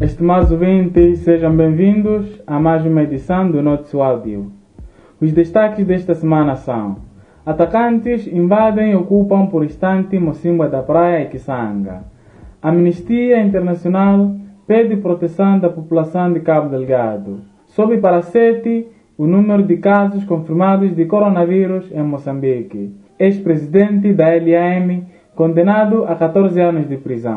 Estimados ouvintes, sejam bem-vindos a mais uma edição do Notes Áudio. Os destaques desta semana são Atacantes invadem e ocupam por instante Mocimba da Praia e Kisanga. Amnistia Internacional pede proteção da população de Cabo Delgado. Sobe para 7 o número de casos confirmados de coronavírus em Moçambique. Ex-presidente da LAM condenado a 14 anos de prisão.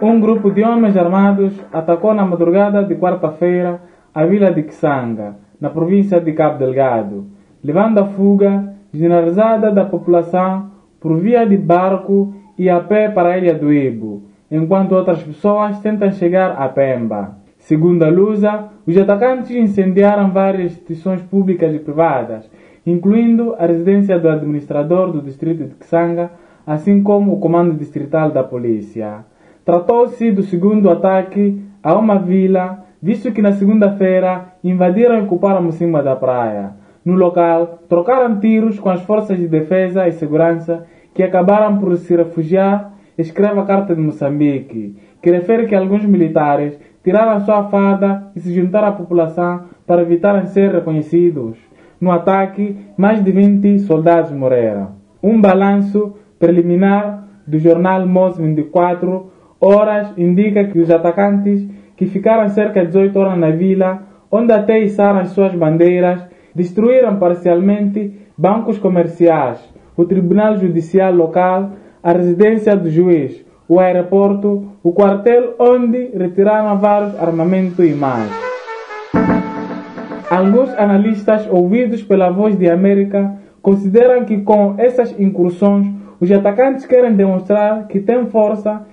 Um grupo de homens armados atacou na madrugada de quarta-feira a vila de Kisanga, na província de Cabo Delgado, levando a fuga generalizada da população por via de barco e a pé para a ilha do Ibo, enquanto outras pessoas tentam chegar a Pemba. Segundo a Lusa, os atacantes incendiaram várias instituições públicas e privadas, incluindo a residência do administrador do distrito de Kisanga, assim como o comando distrital da polícia. Tratou-se do segundo ataque a uma vila, visto que na segunda-feira invadiram e ocuparam Mocimba da Praia. No local, trocaram tiros com as forças de defesa e segurança que acabaram por se refugiar, escreve a Carta de Moçambique, que refere que alguns militares tiraram sua farda e se juntaram à população para evitar ser reconhecidos. No ataque, mais de 20 soldados morreram. Um balanço preliminar do jornal MOS 24 horas indica que os atacantes, que ficaram cerca de 18 horas na vila, onde até içaram as suas bandeiras, destruíram parcialmente bancos comerciais, o tribunal judicial local, a residência do juiz, o aeroporto, o quartel onde retiraram vários armamentos e mais. Alguns analistas ouvidos pela Voz de América consideram que com essas incursões os atacantes querem demonstrar que têm força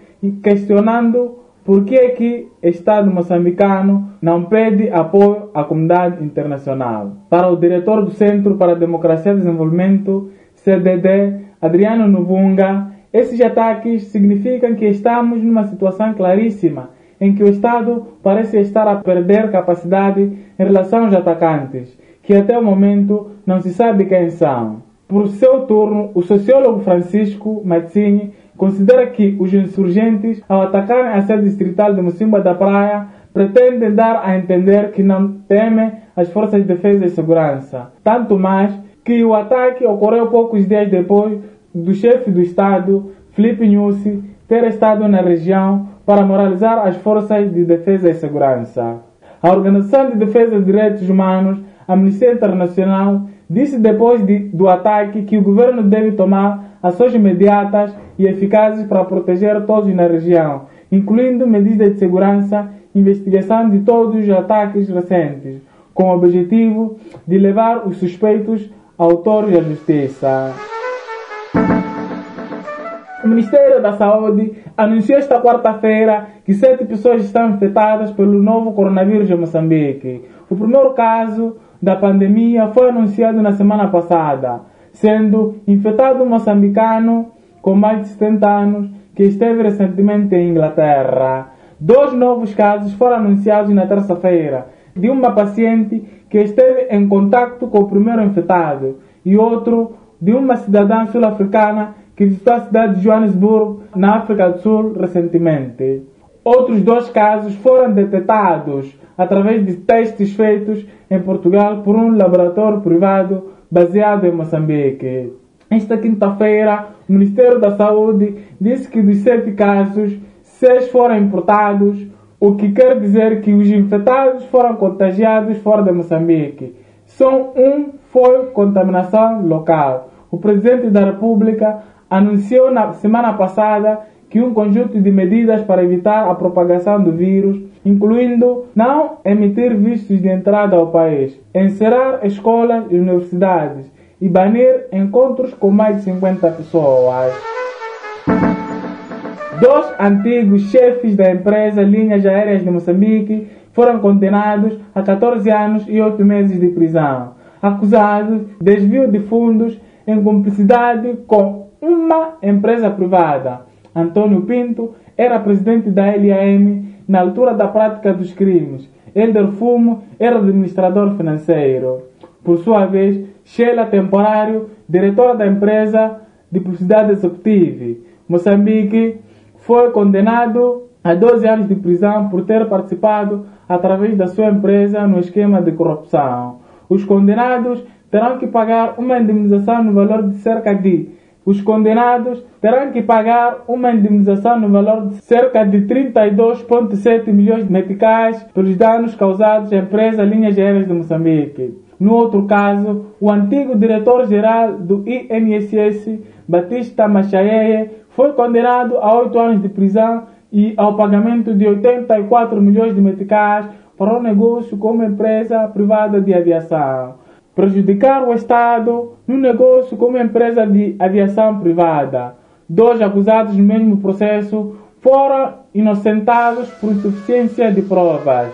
questionando por que é que o Estado moçambicano não pede apoio à comunidade internacional. Para o diretor do Centro para a Democracia e Desenvolvimento, CDD, Adriano Nuvunga, esses ataques significam que estamos numa situação claríssima em que o Estado parece estar a perder capacidade em relação aos atacantes, que até o momento não se sabe quem são. Por seu turno, o sociólogo Francisco Mazzini considera que os insurgentes, ao atacarem a sede distrital de Mocimba da Praia, pretendem dar a entender que não temem as forças de defesa e segurança. Tanto mais que o ataque ocorreu poucos dias depois do chefe do Estado, Felipe Nussi, ter estado na região para moralizar as forças de defesa e segurança. A Organização de Defesa de Direitos Humanos, Amnistia Internacional, disse depois de, do ataque que o governo deve tomar ações imediatas e eficazes para proteger todos na região, incluindo medidas de segurança e investigação de todos os ataques recentes, com o objetivo de levar os suspeitos autores à justiça. O Ministério da Saúde anunciou esta quarta-feira que sete pessoas estão infectadas pelo novo coronavírus em Moçambique. O primeiro caso da pandemia foi anunciado na semana passada, sendo infectado moçambicano com mais de 70 anos que esteve recentemente em Inglaterra. Dois novos casos foram anunciados na terça-feira, de uma paciente que esteve em contato com o primeiro infectado e outro de uma cidadã sul-africana que visitou a cidade de Johannesburg, na África do Sul, recentemente. Outros dois casos foram detectados através de testes feitos em Portugal por um laboratório privado baseado em Moçambique. Esta quinta-feira, o Ministério da Saúde disse que dos sete casos, seis foram importados, o que quer dizer que os infectados foram contagiados fora de Moçambique. Só um foi contaminação local. O presidente da República anunciou na semana passada que um conjunto de medidas para evitar a propagação do vírus, incluindo não emitir vistos de entrada ao país, encerrar escolas e universidades e banir encontros com mais de 50 pessoas. Dois antigos chefes da empresa Linhas Aéreas de Moçambique foram condenados a 14 anos e 8 meses de prisão, acusados de desvio de fundos em cumplicidade com uma empresa privada. Antônio Pinto era presidente da LAM na altura da prática dos crimes. Elder Fumo era administrador financeiro. Por sua vez, Sheila Temporário, diretora da empresa de publicidade executiva. Moçambique, foi condenado a 12 anos de prisão por ter participado através da sua empresa no esquema de corrupção. Os condenados terão que pagar uma indemnização no valor de cerca de os condenados terão que pagar uma indemnização no valor de cerca de 32,7 milhões de meticais pelos danos causados à empresa Linhas Aéreas de Moçambique. No outro caso, o antigo diretor-geral do INSS, Batista Machaeye, foi condenado a oito anos de prisão e ao pagamento de 84 milhões de meticais para um negócio uma empresa privada de aviação prejudicar o Estado no negócio com uma empresa de aviação privada. Dois acusados no mesmo processo foram inocentados por insuficiência de provas.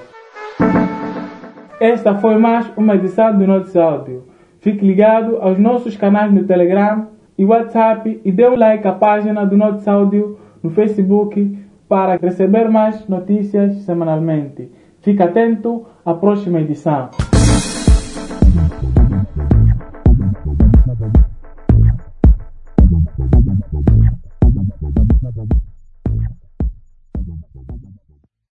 Esta foi mais uma edição do Notes Áudio. Fique ligado aos nossos canais no Telegram e WhatsApp e dê um like à página do Notes Áudio no Facebook para receber mais notícias semanalmente. Fique atento à próxima edição.